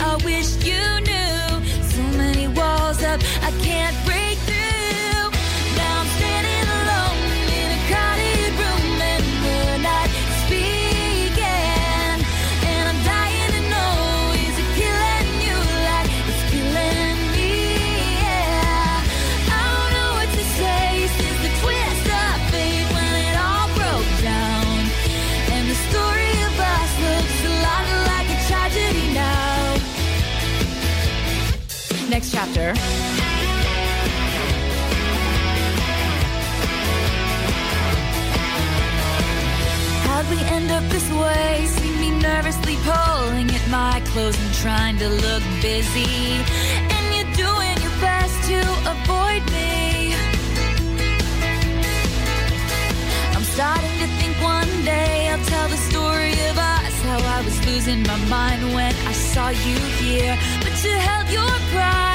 I wish you knew. So many walls up. I can't busy. And you're doing your best to avoid me. I'm starting to think one day I'll tell the story of us. How I was losing my mind when I saw you here. But you held your pride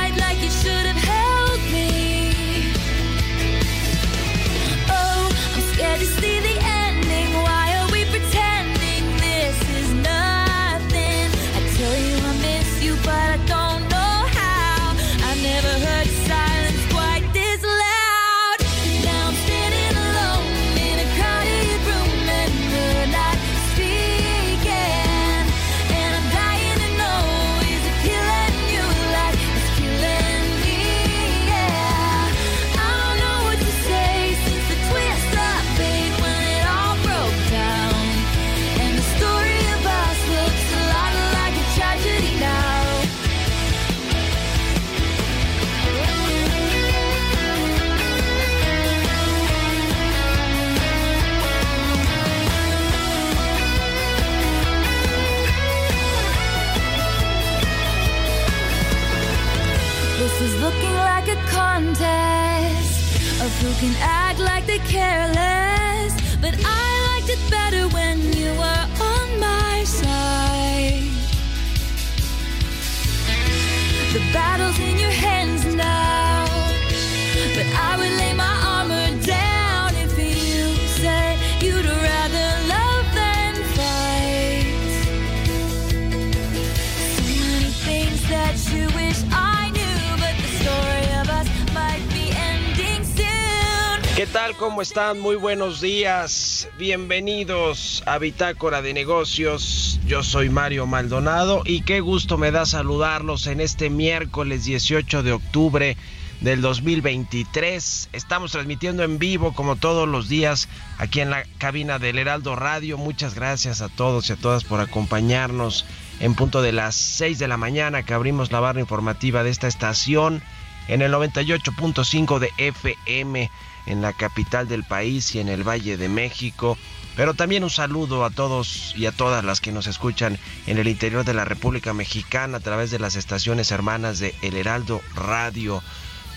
tal? ¿Cómo están? Muy buenos días. Bienvenidos a Bitácora de Negocios. Yo soy Mario Maldonado y qué gusto me da saludarlos en este miércoles 18 de octubre del 2023. Estamos transmitiendo en vivo como todos los días aquí en la cabina del Heraldo Radio. Muchas gracias a todos y a todas por acompañarnos en punto de las 6 de la mañana que abrimos la barra informativa de esta estación en el 98.5 de FM en la capital del país y en el Valle de México. Pero también un saludo a todos y a todas las que nos escuchan en el interior de la República Mexicana a través de las estaciones hermanas de El Heraldo Radio.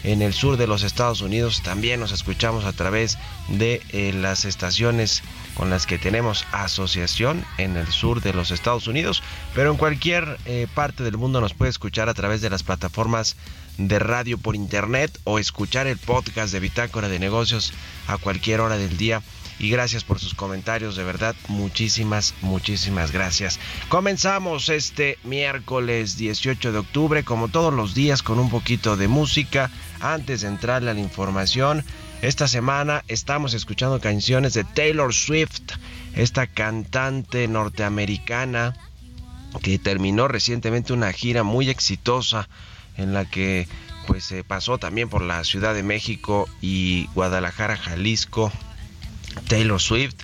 En el sur de los Estados Unidos. También nos escuchamos a través de eh, las estaciones con las que tenemos asociación en el sur de los Estados Unidos, pero en cualquier eh, parte del mundo nos puede escuchar a través de las plataformas de radio por internet o escuchar el podcast de Bitácora de Negocios a cualquier hora del día y gracias por sus comentarios, de verdad, muchísimas, muchísimas gracias. Comenzamos este miércoles 18 de octubre, como todos los días, con un poquito de música. Antes de entrarle a la información, esta semana estamos escuchando canciones de Taylor Swift, esta cantante norteamericana que terminó recientemente una gira muy exitosa en la que pues se pasó también por la Ciudad de México y Guadalajara, Jalisco. Taylor Swift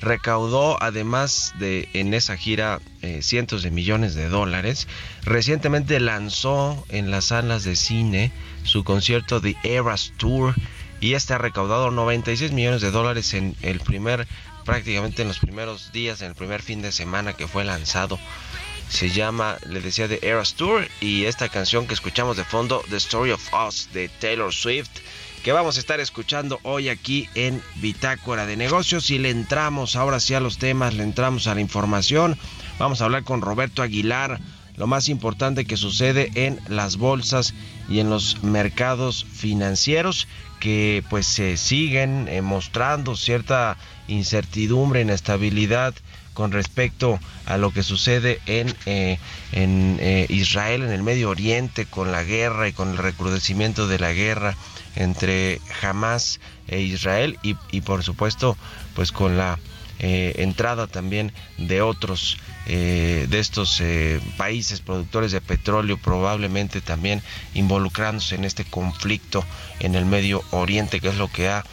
recaudó además de en esa gira eh, cientos de millones de dólares. Recientemente lanzó en las salas de cine su concierto The Eras Tour y este ha recaudado 96 millones de dólares en el primer prácticamente en los primeros días, en el primer fin de semana que fue lanzado se llama, le decía, The Eras Tour y esta canción que escuchamos de fondo, The Story of Us de Taylor Swift, que vamos a estar escuchando hoy aquí en Bitácora de Negocios. Y le entramos ahora sí a los temas, le entramos a la información, vamos a hablar con Roberto Aguilar, lo más importante que sucede en las bolsas y en los mercados financieros que pues se siguen eh, mostrando cierta incertidumbre, inestabilidad con respecto a lo que sucede en, eh, en eh, Israel, en el Medio Oriente, con la guerra y con el recrudecimiento de la guerra entre Hamas e Israel y, y por supuesto pues con la entrada también de otros de estos países productores de petróleo probablemente también involucrándose en este conflicto en el Medio Oriente que es lo que ha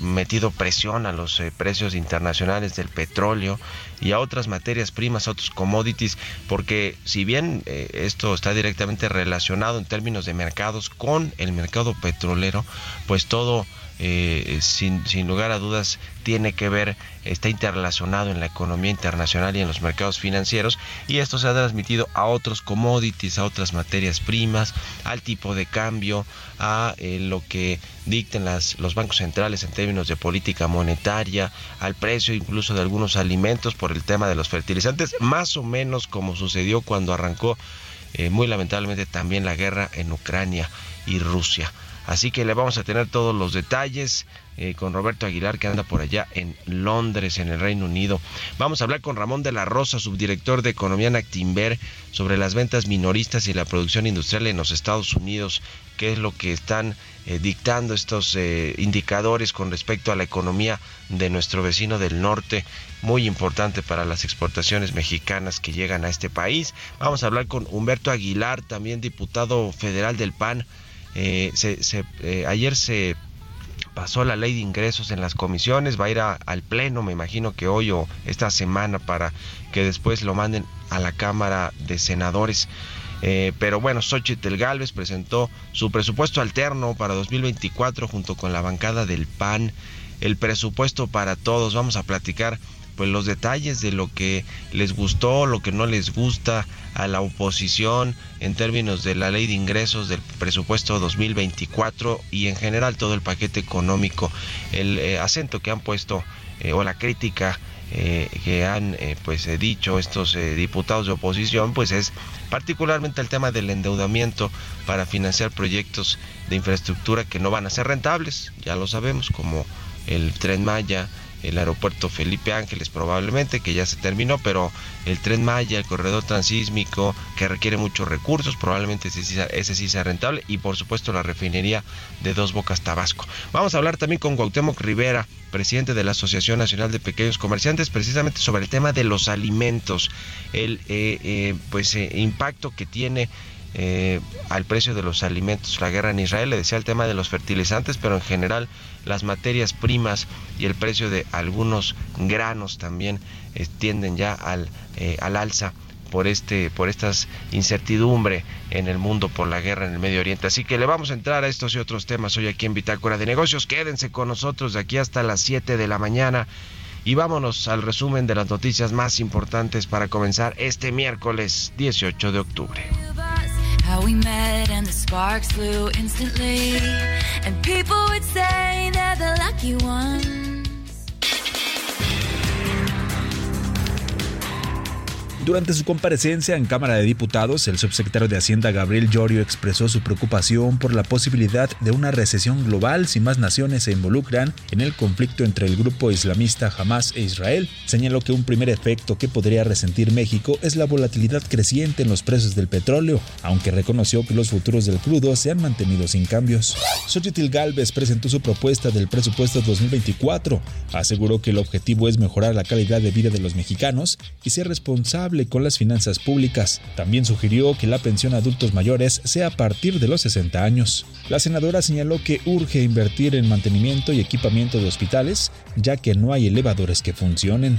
metido presión a los eh, precios internacionales del petróleo y a otras materias primas, a otros commodities, porque si bien eh, esto está directamente relacionado en términos de mercados con el mercado petrolero, pues todo eh, sin, sin, lugar a dudas tiene que ver, está interrelacionado en la economía internacional y en los mercados financieros y esto se ha transmitido a otros commodities, a otras materias primas, al tipo de cambio, a eh, lo que dicten las, los bancos centrales en términos de política monetaria, al precio incluso de algunos alimentos por el tema de los fertilizantes, más o menos como sucedió cuando arrancó eh, muy lamentablemente también la guerra en Ucrania y Rusia. Así que le vamos a tener todos los detalles eh, con Roberto Aguilar que anda por allá en Londres, en el Reino Unido. Vamos a hablar con Ramón de la Rosa, subdirector de Economía en Actimber, sobre las ventas minoristas y la producción industrial en los Estados Unidos, qué es lo que están eh, dictando estos eh, indicadores con respecto a la economía de nuestro vecino del norte, muy importante para las exportaciones mexicanas que llegan a este país. Vamos a hablar con Humberto Aguilar, también diputado federal del PAN eh, se, eh, ayer se pasó la ley de ingresos en las comisiones, va a ir al Pleno, me imagino que hoy o esta semana para que después lo manden a la Cámara de Senadores. Eh, pero bueno, Xochitl Galvez presentó su presupuesto alterno para 2024 junto con la bancada del PAN, el presupuesto para todos. Vamos a platicar pues los detalles de lo que les gustó, lo que no les gusta a la oposición en términos de la ley de ingresos del presupuesto 2024 y en general todo el paquete económico, el eh, acento que han puesto eh, o la crítica eh, que han pues dicho estos diputados de oposición pues es particularmente el tema del endeudamiento para financiar proyectos de infraestructura que no van a ser rentables. Ya lo sabemos como el tren Maya el aeropuerto Felipe Ángeles probablemente, que ya se terminó, pero el tren Maya, el corredor transísmico, que requiere muchos recursos, probablemente ese sí, sea rentable, y por supuesto la refinería de Dos Bocas Tabasco. Vamos a hablar también con Cuauhtémoc Rivera, presidente de la Asociación Nacional de Pequeños Comerciantes, precisamente sobre el tema de los alimentos, el eh, eh, pues eh, impacto que tiene eh, al precio de los alimentos. La guerra en Israel le decía el tema de los fertilizantes, pero en general las materias primas y el precio de algunos granos también eh, tienden ya al, eh, al alza por este por estas incertidumbre en el mundo por la guerra en el Medio Oriente. Así que le vamos a entrar a estos y otros temas hoy aquí en Bitácora de Negocios. Quédense con nosotros de aquí hasta las 7 de la mañana. Y vámonos al resumen de las noticias más importantes para comenzar este miércoles 18 de octubre. How we met and the sparks flew instantly. And people would say they're the lucky ones. Durante su comparecencia en Cámara de Diputados, el subsecretario de Hacienda Gabriel Llorio expresó su preocupación por la posibilidad de una recesión global si más naciones se involucran en el conflicto entre el grupo islamista Hamas e Israel. Señaló que un primer efecto que podría resentir México es la volatilidad creciente en los precios del petróleo, aunque reconoció que los futuros del crudo se han mantenido sin cambios. Xochitl Galvez presentó su propuesta del presupuesto 2024. Aseguró que el objetivo es mejorar la calidad de vida de los mexicanos y ser responsable con las finanzas públicas. También sugirió que la pensión a adultos mayores sea a partir de los 60 años. La senadora señaló que urge invertir en mantenimiento y equipamiento de hospitales, ya que no hay elevadores que funcionen.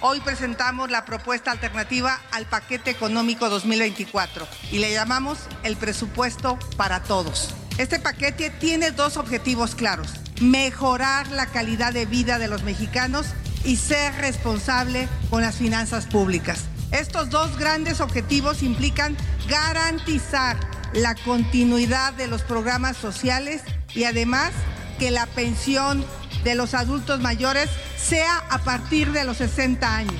Hoy presentamos la propuesta alternativa al paquete económico 2024 y le llamamos el presupuesto para todos. Este paquete tiene dos objetivos claros. Mejorar la calidad de vida de los mexicanos y ser responsable con las finanzas públicas. Estos dos grandes objetivos implican garantizar la continuidad de los programas sociales y además que la pensión de los adultos mayores sea a partir de los 60 años.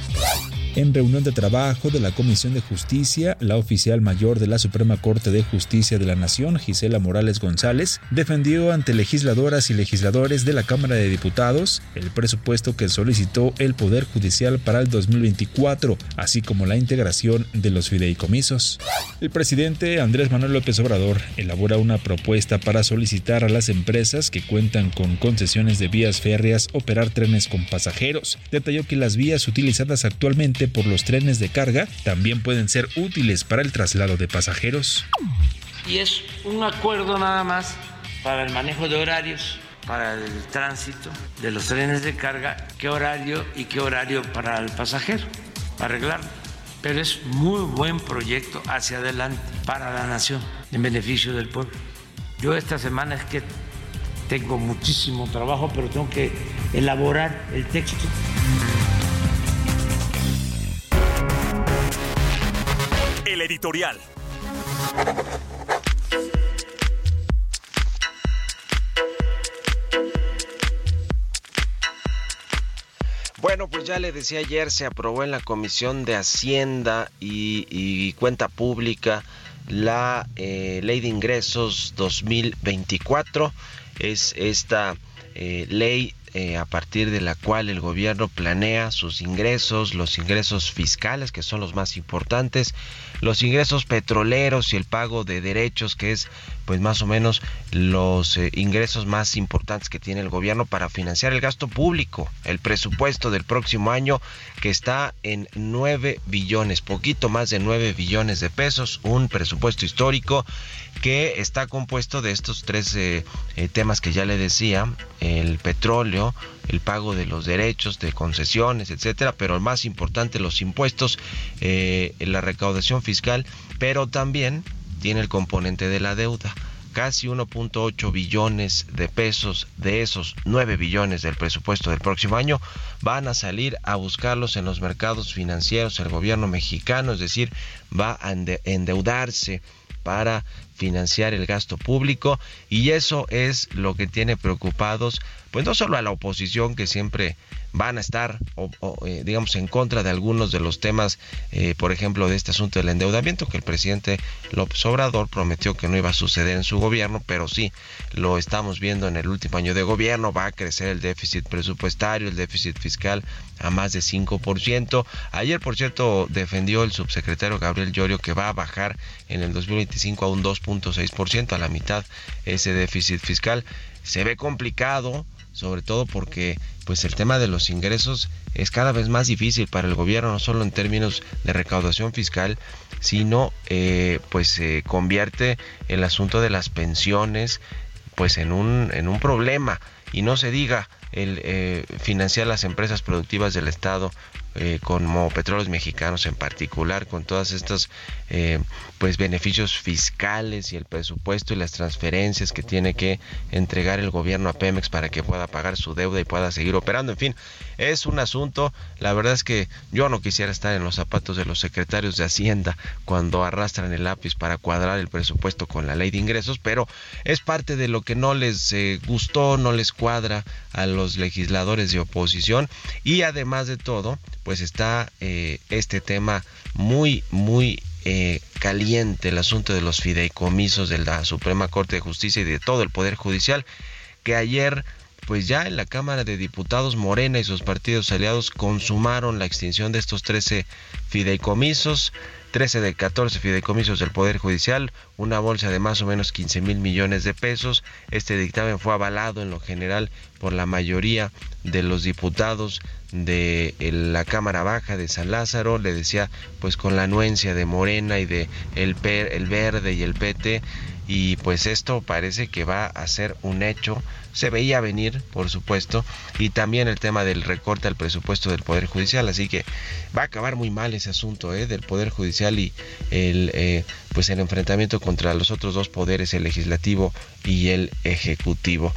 En reunión de trabajo de la Comisión de Justicia, la oficial mayor de la Suprema Corte de Justicia de la Nación, Gisela Morales González, defendió ante legisladoras y legisladores de la Cámara de Diputados el presupuesto que solicitó el Poder Judicial para el 2024, así como la integración de los fideicomisos. El presidente Andrés Manuel López Obrador elabora una propuesta para solicitar a las empresas que cuentan con concesiones de vías férreas operar trenes con pasajeros. Detalló que las vías utilizadas actualmente por los trenes de carga también pueden ser útiles para el traslado de pasajeros. Y es un acuerdo nada más para el manejo de horarios, para el tránsito de los trenes de carga, qué horario y qué horario para el pasajero, arreglarlo. Pero es muy buen proyecto hacia adelante para la nación, en beneficio del pueblo. Yo esta semana es que tengo muchísimo trabajo, pero tengo que elaborar el texto. El editorial. Bueno, pues ya le decía ayer, se aprobó en la Comisión de Hacienda y, Cuenta Pública la eh, Ley de Ingresos 2024. Es esta eh, ley eh, a partir de la cual el gobierno planea sus ingresos, los ingresos fiscales, que son los más importantes, los ingresos petroleros y el pago de derechos, que es pues más o menos los eh, ingresos más importantes que tiene el gobierno para financiar el gasto público, el presupuesto del próximo año que está en 9 billones, poquito más de 9 billones de pesos, un presupuesto histórico que está compuesto de estos tres eh, eh, temas que ya le decía, el petróleo, el pago de los derechos, de concesiones, etcétera, pero el más importante los impuestos, la recaudación fiscal, pero también tiene el componente de la deuda. Casi 1.8 billones de pesos de esos 9 billones del presupuesto del próximo año van a salir a buscarlos en los mercados financieros el gobierno mexicano, es decir, va a endeudarse para financiar el gasto público y eso es lo que tiene preocupados pues no solo a la oposición que siempre van a estar, eh, digamos, en contra de algunos de los temas, eh, por ejemplo, de este asunto del endeudamiento, que el presidente López Obrador prometió que no iba a suceder en su gobierno, pero sí, lo estamos viendo en el último año de gobierno, va a crecer el déficit presupuestario, el déficit fiscal a más de 5%. Ayer, por cierto, defendió el subsecretario Gabriel Llorio que va a bajar en el 2025 a un 2.6%, a la mitad ese déficit fiscal. Se ve complicado, sobre todo porque pues el tema de los ingresos es cada vez más difícil para el gobierno, no solo en términos de recaudación fiscal, sino eh, pues se convierte el asunto de las pensiones pues en un, en un problema y no se diga el eh, financiar las empresas productivas del Estado eh, como petróleos mexicanos en particular, con todas estas eh, pues beneficios fiscales y el presupuesto y las transferencias que tiene que entregar el gobierno a Pemex para que pueda pagar su deuda y pueda seguir operando. En fin, es un asunto, la verdad es que yo no quisiera estar en los zapatos de los secretarios de Hacienda cuando arrastran el lápiz para cuadrar el presupuesto con la ley de ingresos, pero es parte de lo que no les eh, gustó, no les cuadra a los legisladores de oposición y además de todo, pues está eh, este tema muy, muy eh, caliente, el asunto de los fideicomisos de la Suprema Corte de Justicia y de todo el Poder Judicial, que ayer pues ya en la Cámara de Diputados Morena y sus partidos aliados consumaron la extinción de estos 13 fideicomisos. 13 de 14 fideicomisos del Poder Judicial, una bolsa de más o menos 15 mil millones de pesos. Este dictamen fue avalado en lo general por la mayoría de los diputados de la Cámara Baja de San Lázaro, le decía pues con la anuencia de Morena y de el, el Verde y el PT y pues esto parece que va a ser un hecho. Se veía venir, por supuesto, y también el tema del recorte al presupuesto del Poder Judicial, así que va a acabar muy mal ese asunto ¿eh? del Poder Judicial y el, eh, pues el enfrentamiento contra los otros dos poderes, el legislativo y el ejecutivo.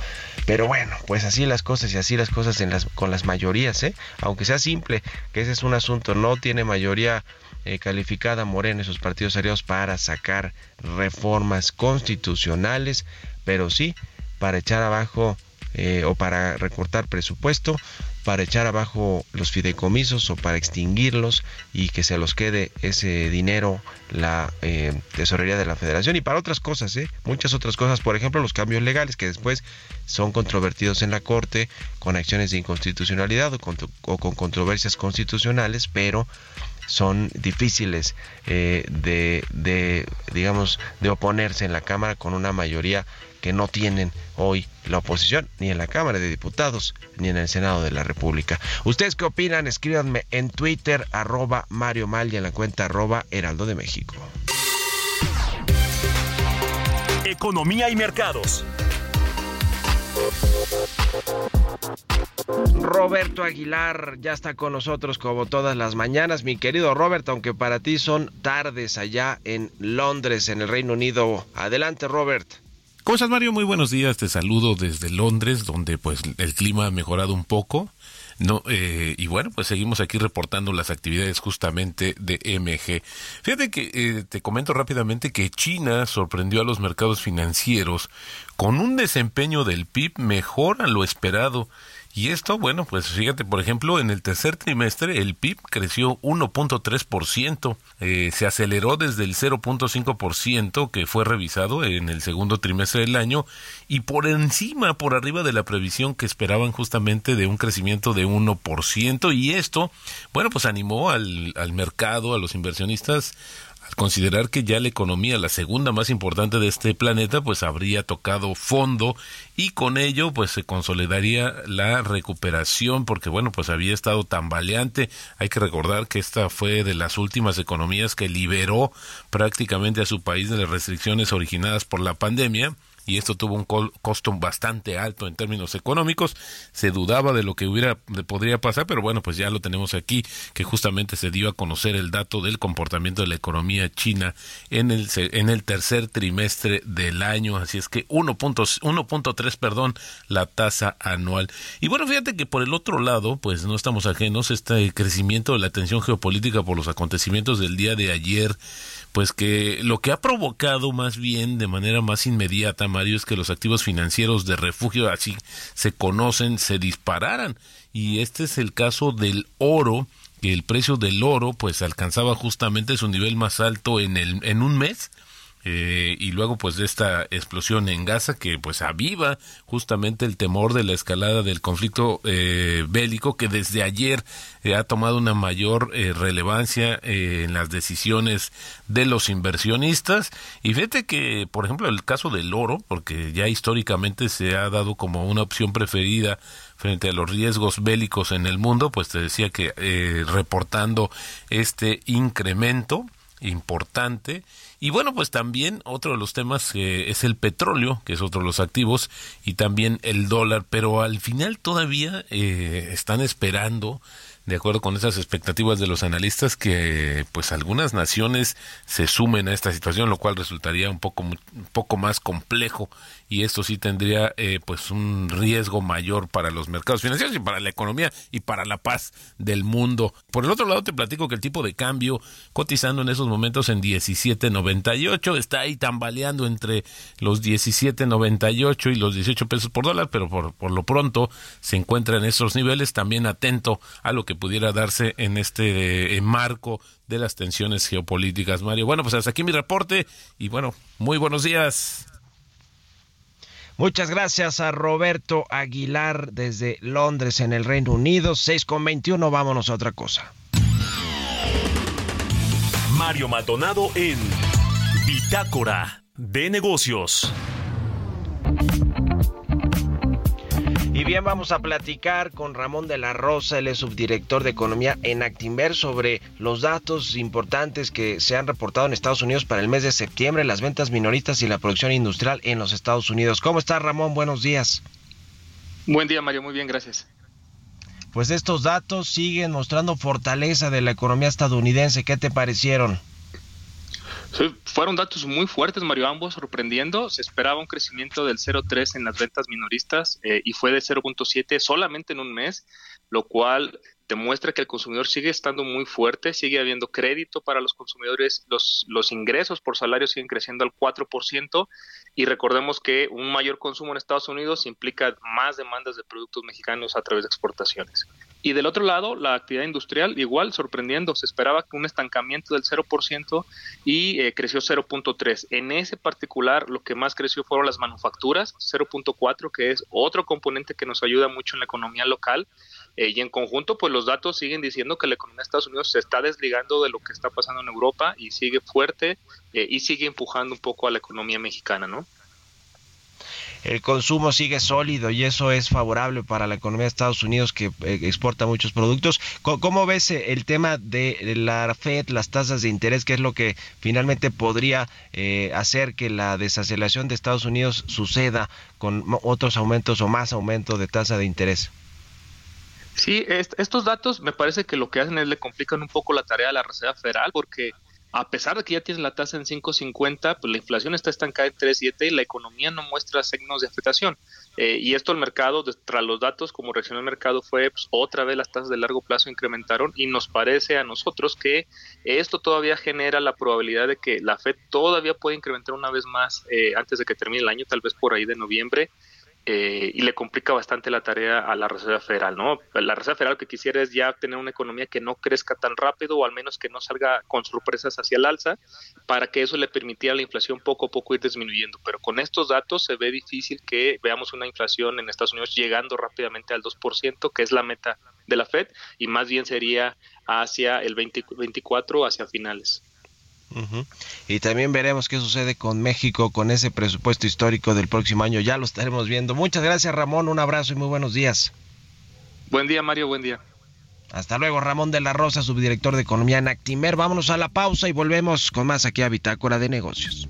Pero bueno, pues así las cosas y así las cosas en las, con las mayorías, ¿eh? aunque sea simple, que ese es un asunto, no tiene mayoría eh, calificada Morena y sus partidos aliados para sacar reformas constitucionales, pero sí para echar abajo eh, o para recortar presupuesto, para echar abajo los fideicomisos o para extinguirlos y que se los quede ese dinero la eh, tesorería de la federación y para otras cosas, ¿eh? muchas otras cosas, por ejemplo los cambios legales que después son controvertidos en la Corte con acciones de inconstitucionalidad o con controversias constitucionales, pero son difíciles eh, de, de, digamos, de oponerse en la Cámara con una mayoría que no tienen hoy la oposición, ni en la Cámara de Diputados, ni en el Senado de la República. ¿Ustedes qué opinan? Escríbanme en Twitter, arroba Mario Mal y en la cuenta arroba Heraldo de México. Economía y mercados. Roberto Aguilar ya está con nosotros como todas las mañanas. Mi querido Roberto, aunque para ti son tardes allá en Londres, en el Reino Unido. Adelante, Robert. ¿Cómo estás, Mario? Muy buenos días. Te saludo desde Londres, donde pues el clima ha mejorado un poco. No, eh, y bueno, pues seguimos aquí reportando las actividades justamente de MG. Fíjate que eh, te comento rápidamente que China sorprendió a los mercados financieros con un desempeño del PIB mejor a lo esperado y esto, bueno, pues fíjate, por ejemplo, en el tercer trimestre el PIB creció 1.3%, eh, se aceleró desde el 0.5% que fue revisado en el segundo trimestre del año y por encima, por arriba de la previsión que esperaban justamente de un crecimiento de 1%. Y esto, bueno, pues animó al, al mercado, a los inversionistas al considerar que ya la economía, la segunda más importante de este planeta, pues habría tocado fondo y con ello pues se consolidaría la recuperación porque bueno pues había estado tambaleante. Hay que recordar que esta fue de las últimas economías que liberó prácticamente a su país de las restricciones originadas por la pandemia y esto tuvo un costo bastante alto en términos económicos. Se dudaba de lo que hubiera podría pasar, pero bueno, pues ya lo tenemos aquí que justamente se dio a conocer el dato del comportamiento de la economía china en el en el tercer trimestre del año, así es que 1.3, perdón, la tasa anual. Y bueno, fíjate que por el otro lado, pues no estamos ajenos este crecimiento de la tensión geopolítica por los acontecimientos del día de ayer pues que lo que ha provocado más bien de manera más inmediata, Mario, es que los activos financieros de refugio así se conocen, se dispararan. Y este es el caso del oro, que el precio del oro pues alcanzaba justamente su nivel más alto en, el, en un mes eh, y luego pues de esta explosión en Gaza que pues aviva justamente el temor de la escalada del conflicto eh, bélico que desde ayer eh, ha tomado una mayor relevancia en las decisiones de los inversionistas. Y fíjate que por ejemplo el caso del oro porque ya históricamente se ha dado como una opción preferida frente a los riesgos bélicos en el mundo, pues te decía que reportando este incremento importante y bueno, pues también otro de los temas eh, es el petróleo, que es otro de los activos, y también el dólar, pero al final todavía eh, están esperando de acuerdo con esas expectativas de los analistas que pues algunas naciones se sumen a esta situación lo cual resultaría un poco un poco más complejo y esto sí tendría eh, pues un riesgo mayor para los mercados financieros y para la economía y para la paz del mundo. Por el otro lado te platico que el tipo de cambio cotizando en esos momentos en 17.98 está ahí tambaleando entre los 17.98 y los 18 pesos por dólar, pero por, por lo pronto se encuentra en esos niveles también atento a lo que pudiera darse en este marco de las tensiones geopolíticas, Mario. Bueno, pues hasta aquí mi reporte y bueno, muy buenos días. Muchas gracias a Roberto Aguilar desde Londres, en el Reino Unido. 6 con 21, vámonos a otra cosa. Mario Maldonado en Bitácora de Negocios. Bien, vamos a platicar con Ramón de la Rosa, el subdirector de Economía en Actinver, sobre los datos importantes que se han reportado en Estados Unidos para el mes de septiembre, las ventas minoristas y la producción industrial en los Estados Unidos. ¿Cómo está Ramón? Buenos días. Buen día, Mario. Muy bien, gracias. Pues estos datos siguen mostrando fortaleza de la economía estadounidense. ¿Qué te parecieron? Fueron datos muy fuertes, Mario, ambos sorprendiendo. Se esperaba un crecimiento del 0,3 en las ventas minoristas eh, y fue de 0,7 solamente en un mes, lo cual demuestra que el consumidor sigue estando muy fuerte, sigue habiendo crédito para los consumidores, los, los ingresos por salario siguen creciendo al 4% y recordemos que un mayor consumo en Estados Unidos implica más demandas de productos mexicanos a través de exportaciones. Y del otro lado, la actividad industrial igual sorprendiendo, se esperaba que un estancamiento del 0% y eh, creció 0.3. En ese particular, lo que más creció fueron las manufacturas, 0.4, que es otro componente que nos ayuda mucho en la economía local. Eh, y en conjunto, pues los datos siguen diciendo que la economía de Estados Unidos se está desligando de lo que está pasando en Europa y sigue fuerte eh, y sigue empujando un poco a la economía mexicana, ¿no? El consumo sigue sólido y eso es favorable para la economía de Estados Unidos que eh, exporta muchos productos. ¿Cómo, ves eh, el tema de la Fed, las tasas de interés, que es lo que finalmente podría eh, hacer que la desaceleración de Estados Unidos suceda con otros aumentos o más aumento de tasa de interés? Sí, estos datos me parece que lo que hacen es le complican un poco la tarea a la Reserva Federal porque a pesar de que ya tienen la tasa en 5.50, pues la inflación está estancada en 3.7 y la economía no muestra signos de afectación. Eh, y esto el mercado, tras los datos, como reaccionó el mercado, fue pues, otra vez las tasas de largo plazo incrementaron y nos parece a nosotros que esto todavía genera la probabilidad de que la Fed todavía pueda incrementar una vez más eh, antes de que termine el año, tal vez por ahí de noviembre. Eh, y le complica bastante la tarea a la Reserva Federal, ¿no? La Reserva Federal lo que quisiera es ya tener una economía que no crezca tan rápido o al menos que no salga con sorpresas hacia el alza para que eso le permitiera a la inflación poco a poco ir disminuyendo. Pero con estos datos se ve difícil que veamos una inflación en Estados Unidos llegando rápidamente al 2%, que es la meta de la Fed, y más bien sería hacia el 2024, hacia finales. Y también veremos qué sucede con México con ese presupuesto histórico del próximo año. Ya lo estaremos viendo. Muchas gracias Ramón, un abrazo y muy buenos días. Buen día Mario, buen día. Hasta luego Ramón de la Rosa, subdirector de Economía en Actimer. Vámonos a la pausa y volvemos con más aquí a Bitácora de Negocios.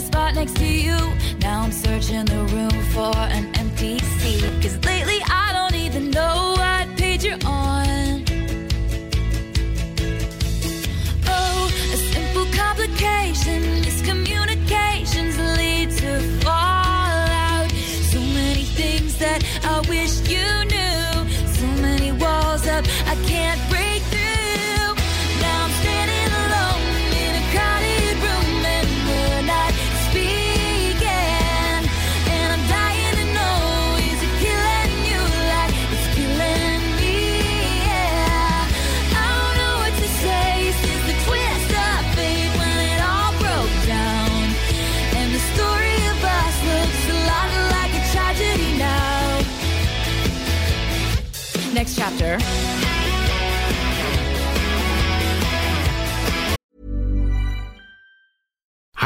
The spot next to you. Now I'm searching the room for an empty seat. Cause lately I don't even know what page you're on.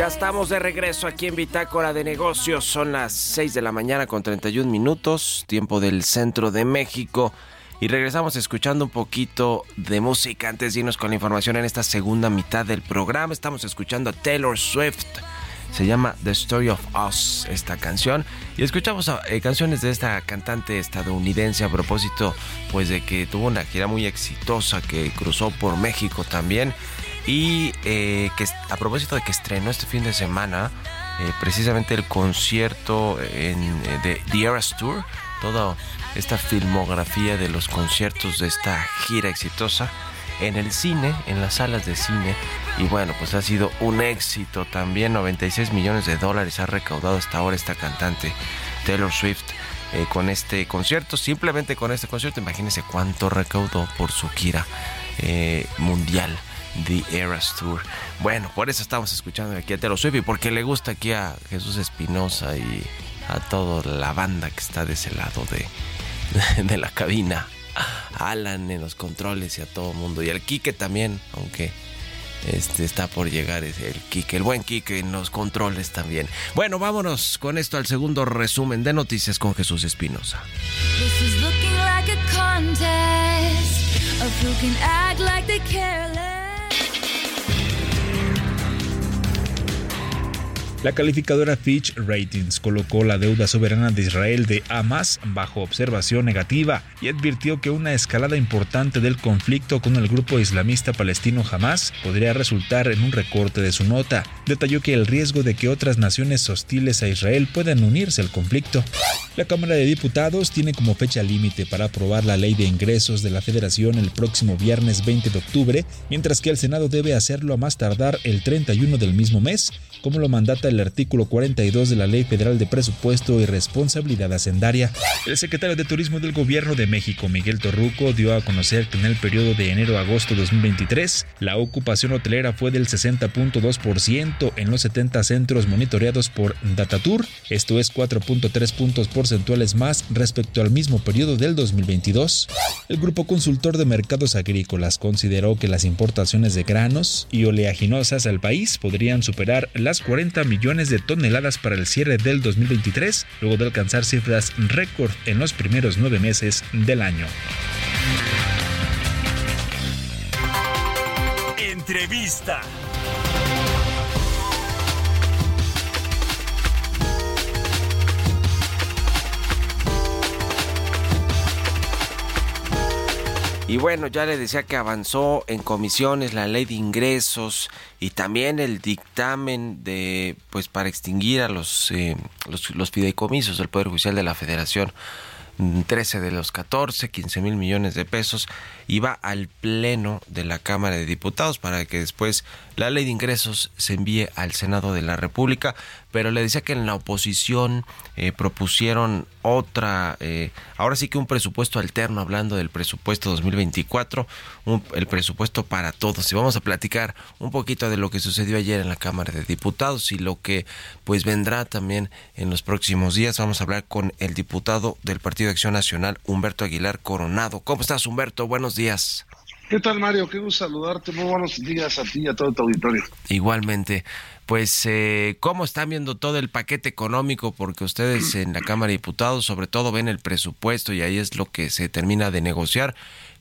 Ya estamos de regreso aquí en Bitácora de Negocios. Son las 6 de la mañana con 31 minutos, tiempo del centro de México. Y regresamos escuchando un poquito de música antes de irnos con la información en esta segunda mitad del programa. Estamos escuchando a Taylor Swift. Se llama The Story of Us esta canción. Y escuchamos eh, canciones de esta cantante estadounidense a propósito pues de que tuvo una gira muy exitosa que cruzó por México también. Y eh, que a propósito de que estrenó este fin de semana eh, precisamente el concierto eh, de The Eras Tour, toda esta filmografía de los conciertos de esta gira exitosa en el cine, en las salas de cine. Y bueno, pues ha sido un éxito también. 96 millones de dólares ha recaudado hasta ahora esta cantante Taylor Swift. eh, con este concierto, simplemente con este concierto, imagínense cuánto recaudó por su gira mundial The Eras Tour. Bueno, por eso estamos escuchando aquí a Taylor Swift porque le gusta aquí a Jesús Espinosa y a toda la banda que está de ese lado de, de la cabina. Alan en los controles y a todo el mundo. Y al Quique también, aunque este está por llegar es el Quique, el buen Quique en los controles también. Bueno, vámonos con esto al segundo resumen de noticias con Jesús Espinosa. Like La calificadora Fitch Ratings colocó la deuda soberana de Israel de A bajo observación negativa y advirtió que una escalada importante del conflicto con el grupo islamista palestino Hamas podría resultar en un recorte de su nota. Detalló que el riesgo de que otras naciones hostiles a Israel puedan unirse al conflicto. La Cámara de Diputados tiene como fecha límite para aprobar la ley de ingresos de la Federación el próximo viernes 20 de octubre, mientras que el Senado debe hacerlo a más tardar el 31 del mismo mes, como lo mandata el artículo 42 de la Ley Federal de Presupuesto y Responsabilidad Hacendaria. El secretario de Turismo del Gobierno de México, Miguel Torruco, dio a conocer que en el periodo de enero a agosto 2023, la ocupación hotelera fue del 60.2% en los 70 centros monitoreados por Datatur, esto es 4.3 puntos porcentuales más respecto al mismo periodo del 2022. El Grupo Consultor de Mercados Agrícolas consideró que las importaciones de granos y oleaginosas al país podrían superar las 40 millones de toneladas para el cierre del 2023, luego de alcanzar cifras récord en los primeros nueve meses del año. Entrevista. Y bueno, ya le decía que avanzó en comisiones la ley de ingresos y también el dictamen de, pues, para extinguir a los, eh, los, los fideicomisos del Poder Judicial de la Federación. 13 de los 14, 15 mil millones de pesos, iba al Pleno de la Cámara de Diputados para que después la ley de ingresos se envíe al Senado de la República. Pero le decía que en la oposición eh, propusieron otra, eh, ahora sí que un presupuesto alterno, hablando del presupuesto 2024, un, el presupuesto para todos. Y vamos a platicar un poquito de lo que sucedió ayer en la Cámara de Diputados y lo que pues vendrá también en los próximos días. Vamos a hablar con el diputado del Partido de Acción Nacional, Humberto Aguilar Coronado. ¿Cómo estás, Humberto? Buenos días. ¿Qué tal, Mario? Qué gusto saludarte. Muy buenos días a ti y a todo tu auditorio. Igualmente, pues, eh, ¿cómo están viendo todo el paquete económico? Porque ustedes en la Cámara de Diputados, sobre todo, ven el presupuesto y ahí es lo que se termina de negociar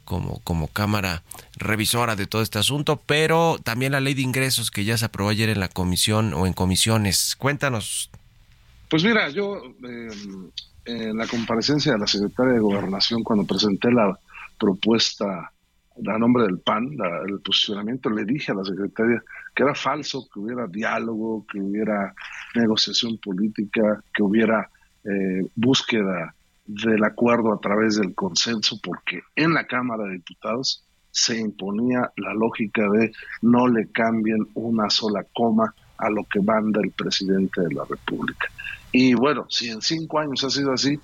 como, como Cámara revisora de todo este asunto, pero también la ley de ingresos que ya se aprobó ayer en la comisión o en comisiones. Cuéntanos. Pues mira, yo eh, en la comparecencia de la secretaria de Gobernación, cuando presenté la propuesta a nombre del PAN, la, el posicionamiento, le dije a la secretaria que era falso que hubiera diálogo, que hubiera negociación política, que hubiera eh, búsqueda del acuerdo a través del consenso, porque en la Cámara de Diputados se imponía la lógica de no le cambien una sola coma a lo que manda el presidente de la República. Y bueno, si en cinco años ha sido así,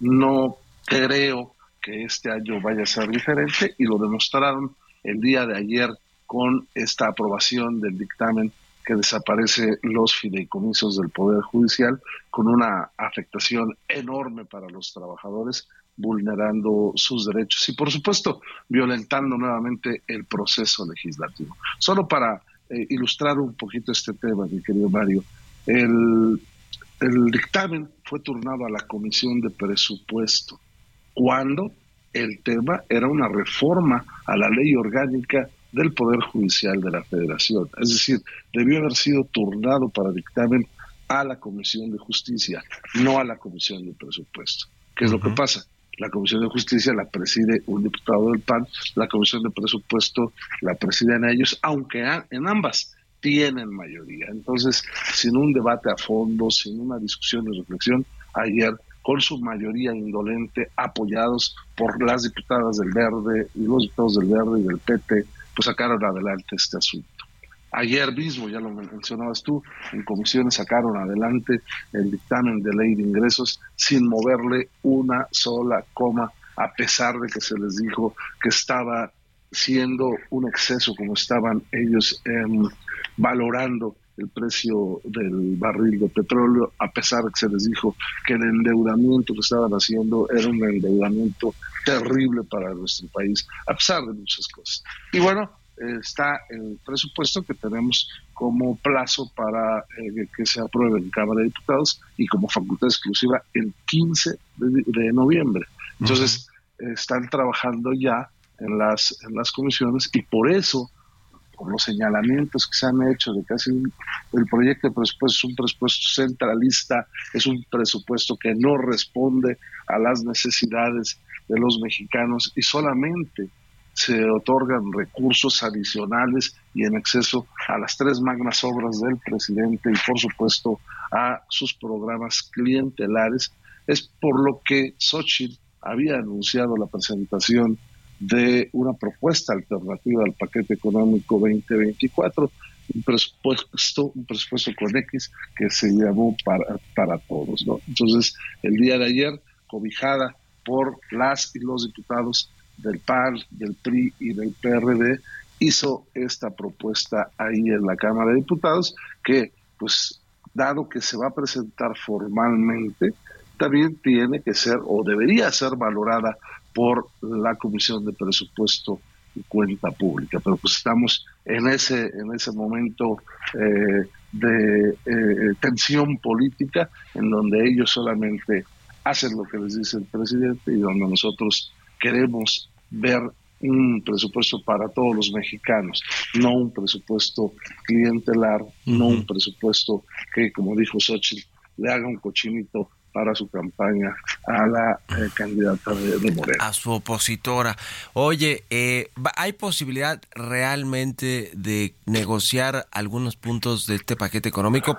no creo que este año vaya a ser diferente y lo demostraron el día de ayer con esta aprobación del dictamen que desaparece los fideicomisos del Poder Judicial con una afectación enorme para los trabajadores, vulnerando sus derechos y, por supuesto, violentando nuevamente el proceso legislativo. Solo para eh, ilustrar un poquito este tema, mi querido Mario, el, el dictamen fue turnado a la Comisión de Presupuesto cuando el tema era una reforma a la ley orgánica del Poder Judicial de la Federación. Es decir, debió haber sido turnado para dictamen a la Comisión de Justicia, no a la Comisión de Presupuesto. ¿Qué es lo que pasa? La Comisión de Justicia la preside un diputado del PAN, la Comisión de Presupuesto la presiden ellos, aunque en ambas tienen mayoría. Entonces, sin un debate a fondo, sin una discusión y reflexión, ayer con su mayoría indolente, apoyados por las diputadas del Verde y los diputados del Verde y del PT, pues sacaron adelante este asunto. Ayer mismo, ya lo mencionabas tú, en comisiones sacaron adelante el dictamen de ley de ingresos sin moverle una sola coma, a pesar de que se les dijo que estaba siendo un exceso como estaban ellos em, valorando el precio del barril de petróleo, a pesar de que se les dijo que el endeudamiento que estaban haciendo era un endeudamiento terrible para nuestro país, a pesar de muchas cosas. Y bueno, está el presupuesto que tenemos como plazo para eh, que se apruebe en Cámara de Diputados y como facultad exclusiva el 15 de, noviembre. Entonces, están trabajando ya en las, en las comisiones y por eso por los señalamientos que se han hecho de que el proyecto de presupuesto es un presupuesto centralista, es un presupuesto que no responde a las necesidades de los mexicanos y solamente se otorgan recursos adicionales y en exceso a las tres magnas obras del presidente y por supuesto a sus programas clientelares, es por lo que Xochitl había anunciado la presentación de una propuesta alternativa al paquete económico 2024, un presupuesto, un presupuesto con X que se llamó para, para todos. ¿no? Entonces, el día de ayer, cobijada por las y los diputados del PAN, del PRI y del PRD, hizo esta propuesta ahí en la Cámara de Diputados, que pues dado que se va a presentar formalmente, también tiene que ser o debería ser valorada por la Comisión de Presupuesto y Cuenta Pública. Pero pues estamos en ese, en ese momento eh, de eh, tensión política en donde ellos solamente hacen lo que les dice el presidente y donde nosotros queremos ver un presupuesto para todos los mexicanos, no un presupuesto clientelar, no un presupuesto que, como dijo Xochitl, le haga un cochinito para su campaña a la eh, candidata de, Morena. A su opositora. Oye, eh, ¿hay posibilidad realmente de negociar algunos puntos de este paquete económico?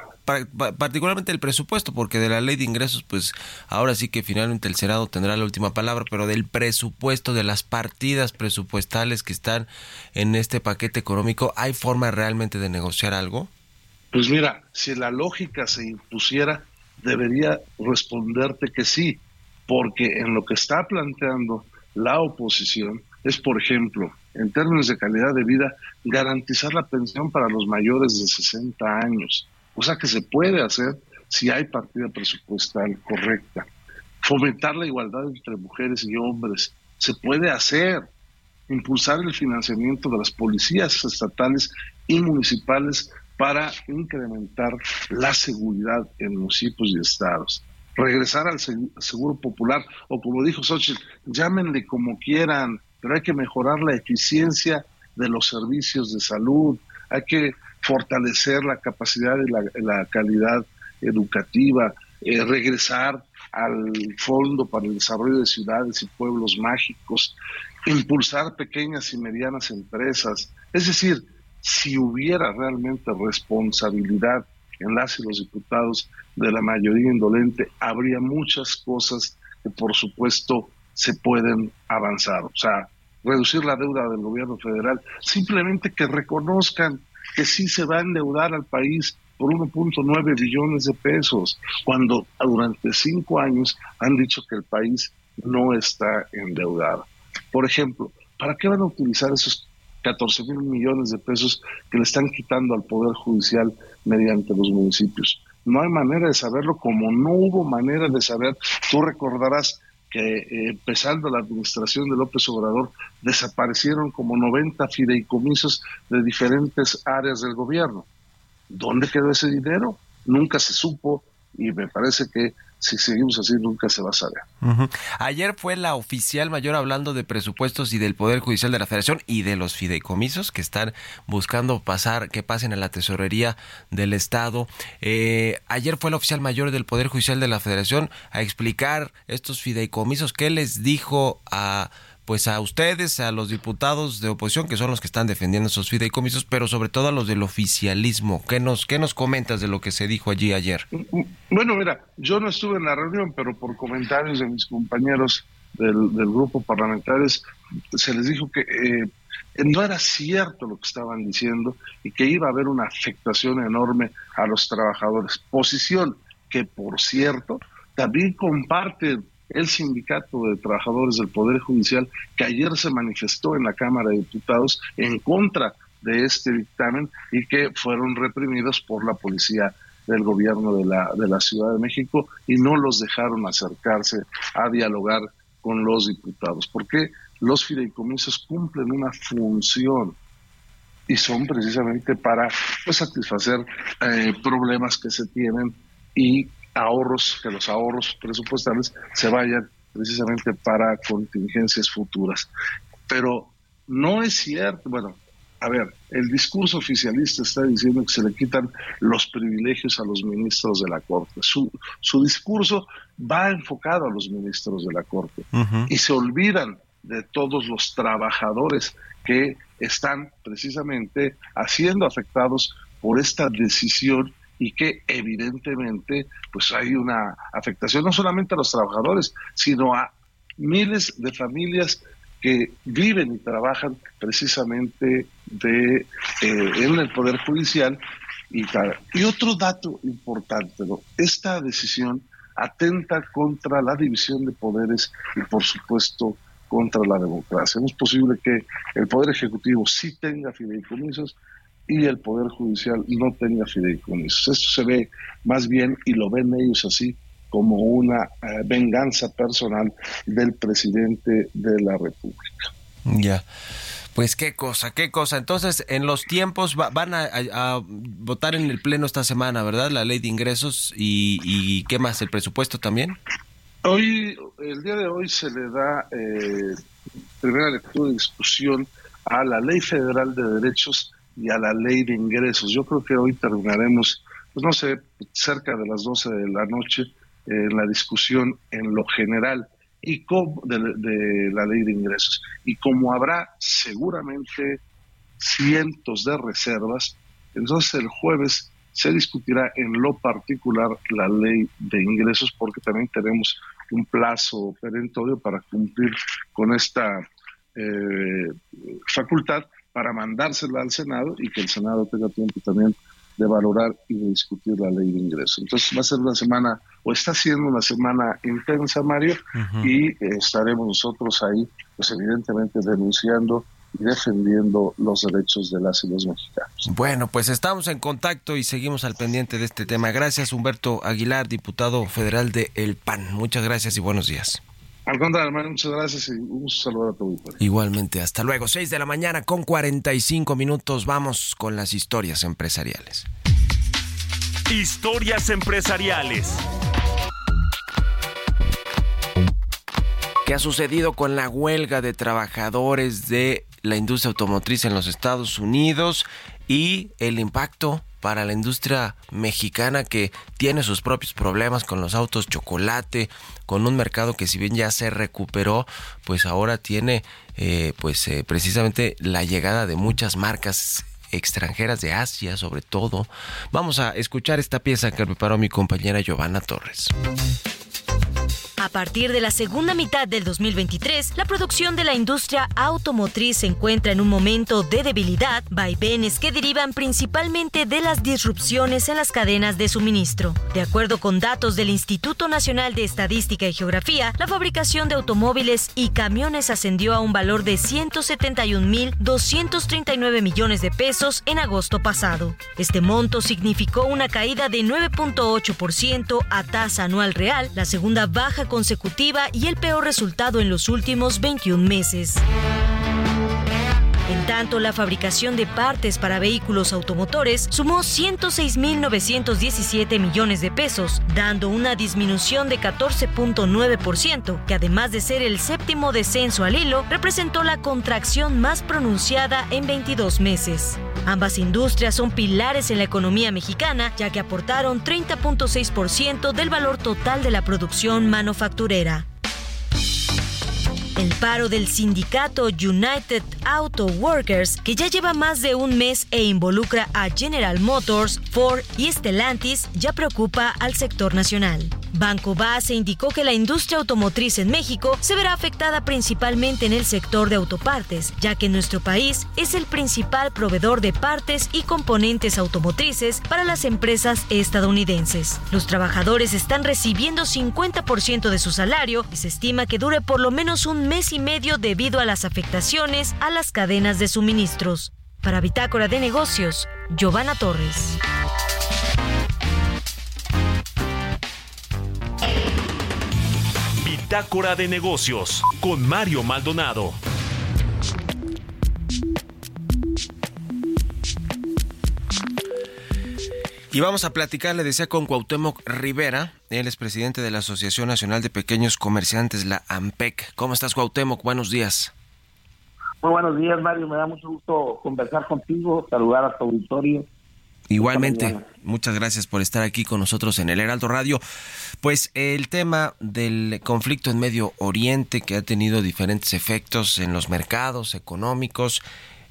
particularmente el presupuesto, porque de la ley de ingresos, pues ahora sí que finalmente el Senado tendrá la última palabra, pero del presupuesto, de las partidas presupuestales que están en este paquete económico, ¿hay forma realmente de negociar algo? Pues mira, si la lógica se impusiera, debería responderte que sí, porque en lo que está planteando la oposición es, por ejemplo, en términos de calidad de vida, garantizar la pensión para los mayores de 60 años, o sea que se puede hacer si hay partida presupuestal correcta. Fomentar la igualdad entre mujeres y hombres, se puede hacer. Impulsar el financiamiento de las policías estatales y municipales para incrementar la seguridad en municipios y estados. Regresar al seguro popular, o como dijo Xochitl, llámenle como quieran, pero hay que mejorar la eficiencia de los servicios de salud, hay que fortalecer la capacidad y la, calidad educativa, eh, regresar al Fondo para el Desarrollo de Ciudades y Pueblos Mágicos, impulsar pequeñas y medianas empresas. Es decir, si hubiera realmente responsabilidad en las y los diputados de la mayoría indolente, habría muchas cosas que por supuesto se pueden avanzar. O sea, reducir la deuda del gobierno federal, simplemente que reconozcan que sí se va a endeudar al país por 1.9 billones de pesos, cuando durante cinco años han dicho que el país no está endeudado. Por ejemplo, ¿para qué van a utilizar esos 14 mil millones de pesos que le están quitando al Poder Judicial mediante los municipios. No hay manera de saberlo, como no hubo manera de saber. Tú recordarás que eh, empezando la administración de López Obrador desaparecieron como 90 fideicomisos de diferentes áreas del gobierno. ¿Dónde quedó ese dinero? Nunca se supo y me parece que si seguimos así nunca se va a saber. Ayer fue la oficial mayor hablando de presupuestos y del Poder Judicial de la Federación y de los fideicomisos que están buscando pasar, que pasen a la tesorería del Estado. Eh, ayer fue la oficial mayor del Poder Judicial de la Federación a explicar estos fideicomisos. ¿Qué les dijo a pues a ustedes, a los diputados de oposición, que son los que están defendiendo esos fideicomisos, pero sobre todo a los del oficialismo. ¿Qué nos, qué nos comentas de lo que se dijo allí ayer? Bueno, mira, yo no estuve en la reunión, pero por comentarios de mis compañeros del, grupo parlamentarios, se les dijo que eh, no era cierto lo que estaban diciendo y que iba a haber una afectación enorme a los trabajadores. Posición que, por cierto, también comparte el sindicato de trabajadores del Poder Judicial, que ayer se manifestó en la Cámara de Diputados en contra de este dictamen y que fueron reprimidos por la policía del gobierno de la, de la Ciudad de México y no los dejaron acercarse a dialogar con los diputados, porque los fideicomisos cumplen una función y son precisamente para pues, satisfacer eh, problemas que se tienen y ahorros, que los ahorros presupuestales se vayan precisamente para contingencias futuras. Pero no es cierto, bueno, a ver, el discurso oficialista está diciendo que se le quitan los privilegios a los ministros de la Corte. Su, su discurso va enfocado a los ministros de la Corte y se olvidan de todos los trabajadores que están precisamente haciendo afectados por esta decisión y que evidentemente pues hay una afectación no solamente a los trabajadores, sino a miles de familias que viven y trabajan precisamente eh, en el Poder Judicial. Y, y otro dato importante, esta decisión atenta contra la división de poderes y por supuesto contra la democracia. Es posible que el Poder Ejecutivo sí tenga fideicomisos y el Poder Judicial no tenga fideicomisos. Esto se ve más bien, y lo ven ellos así, como una eh, venganza personal del presidente de la República. Ya. Pues qué cosa, qué cosa. Entonces, en los tiempos van a, votar en el Pleno esta semana, ¿verdad? La ley de ingresos y, y, ¿qué más? ¿El presupuesto también? Hoy, el día de hoy se le da eh, primera lectura de discusión a la Ley Federal de Derechos y a la ley de ingresos. Yo creo que hoy terminaremos, pues no sé, cerca de las 12 de la noche en la discusión en lo general y como de, de, la ley de ingresos. Y como habrá seguramente cientos de reservas, entonces el jueves se discutirá en lo particular la ley de ingresos porque también tenemos un plazo perentorio para cumplir con esta eh, facultad para mandársela al Senado y que el Senado tenga tiempo también de valorar y de discutir la ley de ingresos. Entonces va a ser una semana, o está siendo una semana intensa, Mario, y estaremos nosotros ahí, pues evidentemente denunciando y defendiendo los derechos de las y los mexicanos. Bueno, pues estamos en contacto y seguimos al pendiente de este tema. Gracias, Humberto Aguilar, diputado federal de El PAN. Muchas gracias y buenos días. Al contrario, hermano, muchas gracias y un saludo a todos. Igualmente, hasta luego. 6 de la mañana con 45 minutos. Vamos con las historias empresariales. Historias empresariales. ¿Qué ha sucedido con la huelga de trabajadores de la industria automotriz en los Estados Unidos y el impacto para la industria mexicana que tiene sus propios problemas con los autos chocolate, con un mercado que si bien ya se recuperó, pues ahora tiene eh, pues eh, precisamente la llegada de muchas marcas extranjeras de Asia sobre todo. Vamos a escuchar esta pieza que preparó mi compañera Giovanna Torres. A partir de la segunda mitad del 2023, la producción de la industria automotriz se encuentra en un momento de debilidad, vaivenes que derivan principalmente de las disrupciones en las cadenas de suministro. De acuerdo con datos del Instituto Nacional de Estadística y Geografía, la fabricación de automóviles y camiones ascendió a un valor de 171.239 millones de pesos en agosto pasado. Este monto significó una caída de 9.8% a tasa anual real, la segunda baja consecutiva y el peor resultado en los últimos 21 meses. En tanto, la fabricación de partes para vehículos automotores sumó 106.917 millones de pesos, dando una disminución de 14.9%, que además de ser el séptimo descenso al hilo, representó la contracción más pronunciada en 22 meses. Ambas industrias son pilares en la economía mexicana, ya que aportaron 30.6% del valor total de la producción manufacturera. El paro del sindicato United Auto Workers, que ya lleva más de un mes e involucra a General Motors, Ford y Stellantis, ya preocupa al sector nacional. Banco Base indicó que la industria automotriz en México se verá afectada principalmente en el sector de autopartes, ya que nuestro país es el principal proveedor de partes y componentes automotrices para las empresas estadounidenses. Los trabajadores están recibiendo 50% de su salario y se estima que dure por lo menos un mes y medio debido a las afectaciones a las cadenas de suministros. Para Bitácora de Negocios, Giovanna Torres. Bitácora de negocios con Mario Maldonado. Y vamos a platicar, le decía, con Cuauhtémoc Rivera. Él es presidente de la Asociación Nacional de Pequeños Comerciantes, la AMPEC. ¿Cómo estás, Cuauhtémoc? Buenos días. Muy buenos días, Mario. Me da mucho gusto conversar contigo, saludar a tu auditorio. Igualmente, muchas gracias por estar aquí con nosotros en el Heraldo Radio. Pues el tema del conflicto en Medio Oriente que ha tenido diferentes efectos en los mercados económicos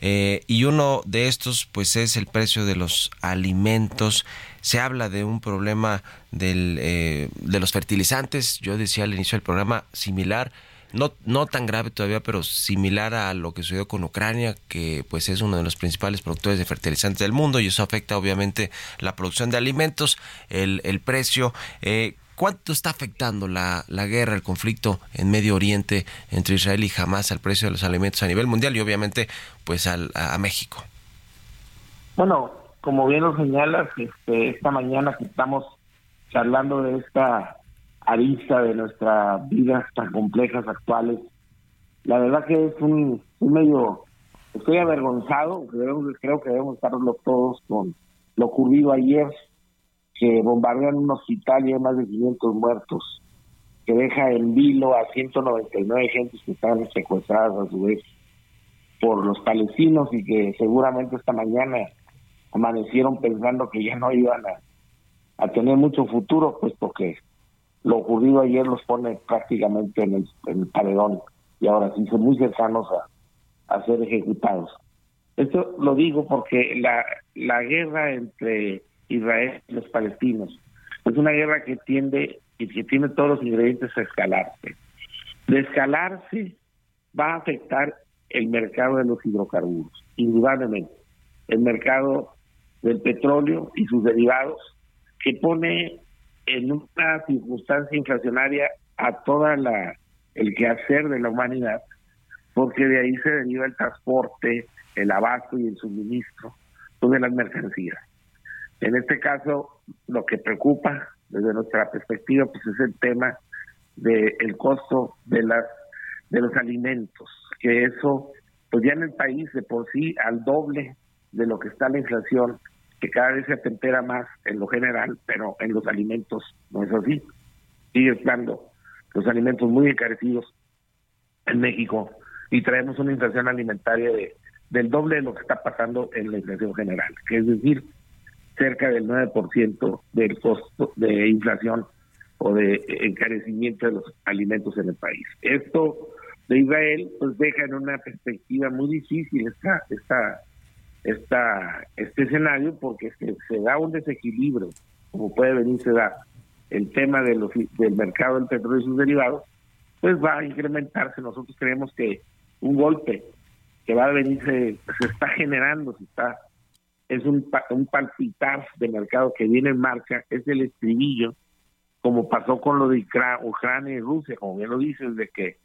eh, y uno de estos pues es el precio de los alimentos. Se habla de un problema del, eh, de los fertilizantes. Yo decía al inicio del programa similar no, no tan grave todavía, pero similar a lo que sucedió con Ucrania, que pues es uno de los principales productores de fertilizantes del mundo y eso afecta obviamente la producción de alimentos, el, el precio. Eh, ¿Cuánto está afectando la, la guerra, el conflicto en Medio Oriente entre Israel y Hamas al precio de los alimentos a nivel mundial y obviamente pues al, a, México? Bueno, como bien lo señalas, este, esta mañana que estamos charlando de esta arista de nuestras vidas tan complejas actuales. La verdad que es un, un medio, estoy avergonzado, debemos, creo que debemos estarlo todos con lo ocurrido ayer, que bombardean un hospital y hay más de 500 muertos, que deja en vilo a 199 gentes que están secuestradas a su vez por los palestinos y que seguramente esta mañana amanecieron pensando que ya no iban a, a tener mucho futuro, puesto que lo ocurrido ayer los pone prácticamente en el, en paredón y ahora sí son muy cercanos a, a ser ejecutados. Esto lo digo porque la, la guerra entre Israel y los palestinos es una guerra que tiende y que tiene todos los ingredientes a escalarse. De escalarse va a afectar el mercado de los hidrocarburos, indudablemente. El mercado del petróleo y sus derivados, que pone en una circunstancia inflacionaria a toda la el quehacer de la humanidad, porque de ahí se deriva el transporte, el abasto y el suministro de las mercancías. En este caso, lo que preocupa desde nuestra perspectiva, pues es el tema del el costo de las de los alimentos, que eso, pues ya en el país de por sí al doble de lo que está la inflación, que cada vez se atempera más en lo general, pero en los alimentos no es así. Sigue estando los alimentos muy encarecidos en México y traemos una inflación alimentaria de, del doble de lo que está pasando en la inflación general, que es decir, cerca del 9% del costo de inflación o de encarecimiento de los alimentos en el país. Esto de Israel pues deja en una perspectiva muy difícil esta, esta esta, este escenario porque se, se da un desequilibrio, como puede venirse a dar, el tema de del mercado del petróleo y sus derivados, pues va a incrementarse. Nosotros creemos que un golpe que va a venir se, está generando, se está es un, un palpitar de mercado que viene en marcha, es el estribillo, como pasó con lo de Ucrania y Rusia, como bien lo dices, de que,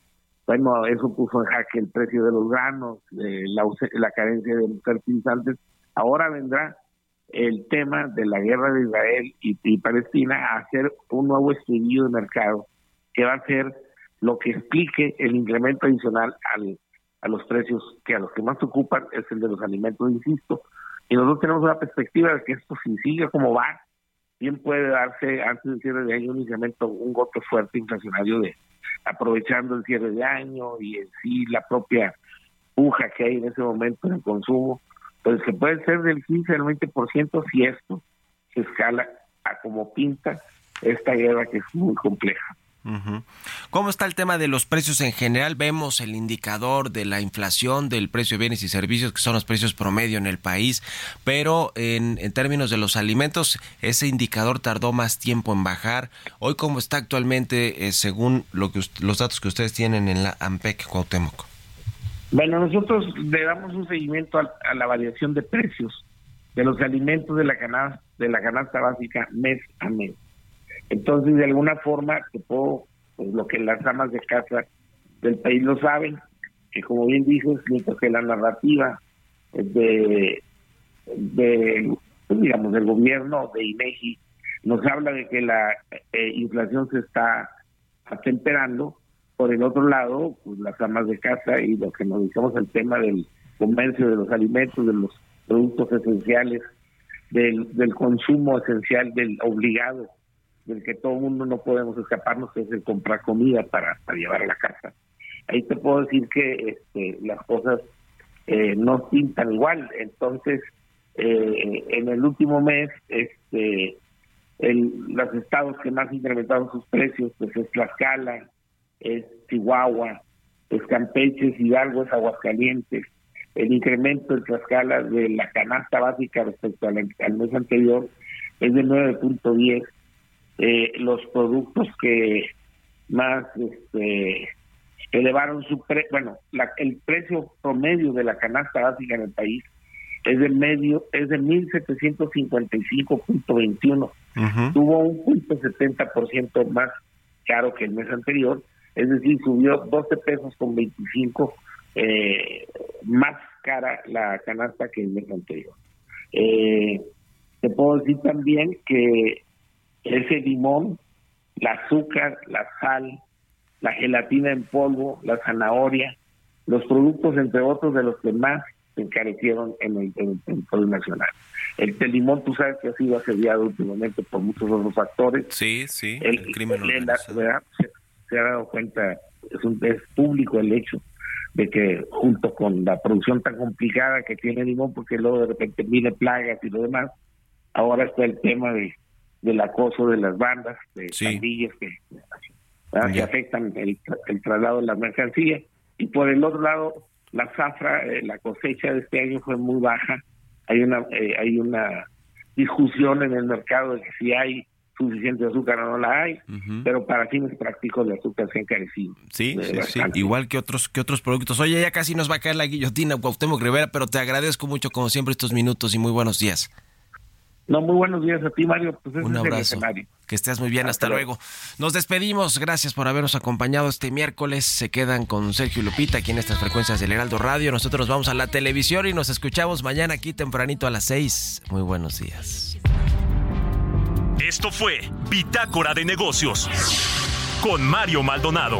bueno, eso puso en jaque el precio de los granos, eh, la, carencia de fertilizantes. Ahora vendrá el tema de la guerra de Israel y, Palestina a hacer un nuevo estudio de mercado que va a ser lo que explique el incremento adicional al, a los precios que a los que más ocupan es el de los alimentos, insisto. Y nosotros tenemos una perspectiva de que esto si sigue como va, bien puede darse antes del cierre de año un incremento, un golpe fuerte inflacionario de aprovechando el cierre de año y en sí la propia puja que hay en ese momento en el consumo pues que puede ser del 15 al 20% si esto se escala a como pinta esta guerra que es muy compleja. ¿Cómo está el tema de los precios en general? Vemos el indicador de la inflación del precio de bienes y servicios, que son los precios promedio en el país, pero en, términos de los alimentos, ese indicador tardó más tiempo en bajar. Hoy, ¿cómo está actualmente, eh, según lo que los datos que ustedes tienen en la AMPEC Cuauhtémoc? Bueno, nosotros le damos un seguimiento a, la variación de precios de los alimentos de la canasta, de la canasta básica mes a mes. Entonces, de alguna forma, que puedo, pues, lo que las amas de casa del país lo saben, que como bien dices, mientras que la narrativa de, pues, digamos, del gobierno de INEGI nos habla de que la eh, inflación se está atemperando, por el otro lado, pues las amas de casa y lo que nos dedicamos al tema del comercio de los alimentos, de los productos esenciales, del consumo esencial, del obligado, del que todo el mundo no podemos escaparnos, es el comprar comida para, para llevar a la casa. Ahí te puedo decir que este, las cosas eh, no pintan igual. Entonces, eh, en el último mes, este, el, los estados que más incrementaron sus precios, pues es Tlaxcala, es Chihuahua, es Campeche, es Hidalgo, es Aguascalientes. El incremento de escala de la canasta básica respecto al, mes anterior es de 9.10. Eh, los productos que más este, elevaron su pre bueno, el precio promedio de la canasta básica en el país es de medio, es de 1755.21. Tuvo un punto 70% más caro que el mes anterior es decir, subió 12 pesos con 25 eh, más cara la canasta que el mes anterior. Eh, te puedo decir también que ese limón, la azúcar, la sal, la gelatina en polvo, la zanahoria, los productos, entre otros, de los que más se encarecieron en el, en nacional. El, limón, tú sabes que ha sido asediado últimamente por muchos otros factores. Sí, sí, el, crimen se ha dado cuenta, es, un, es público el hecho de que junto con la producción tan complicada que tiene Limón, porque luego de repente viene plagas y lo demás, ahora está el tema de del acoso de las bandas, de pandillas que, afectan el, traslado de las mercancías. Y por el otro lado, la zafra, eh, la cosecha de este año fue muy baja. Hay una eh, hay una discusión en el mercado de que si hay suficiente azúcar no la hay, pero para fines prácticos el azúcar se ha encarecido. Sí, sí, sí, igual que otros que otros productos. Oye, ya casi nos va a caer la guillotina, Cuauhtémoc Rivera, pero te agradezco mucho como siempre estos minutos y muy buenos días. No, muy buenos días a ti, Mario. Pues Un abrazo. Que estés muy bien, hasta, luego. Nos despedimos, gracias por habernos acompañado este miércoles. Se quedan con Sergio y Lupita aquí en estas frecuencias del Heraldo Radio. Nosotros nos vamos a la televisión y nos escuchamos mañana aquí tempranito a las seis. Muy buenos días. Esto fue Bitácora de Negocios con Mario Maldonado.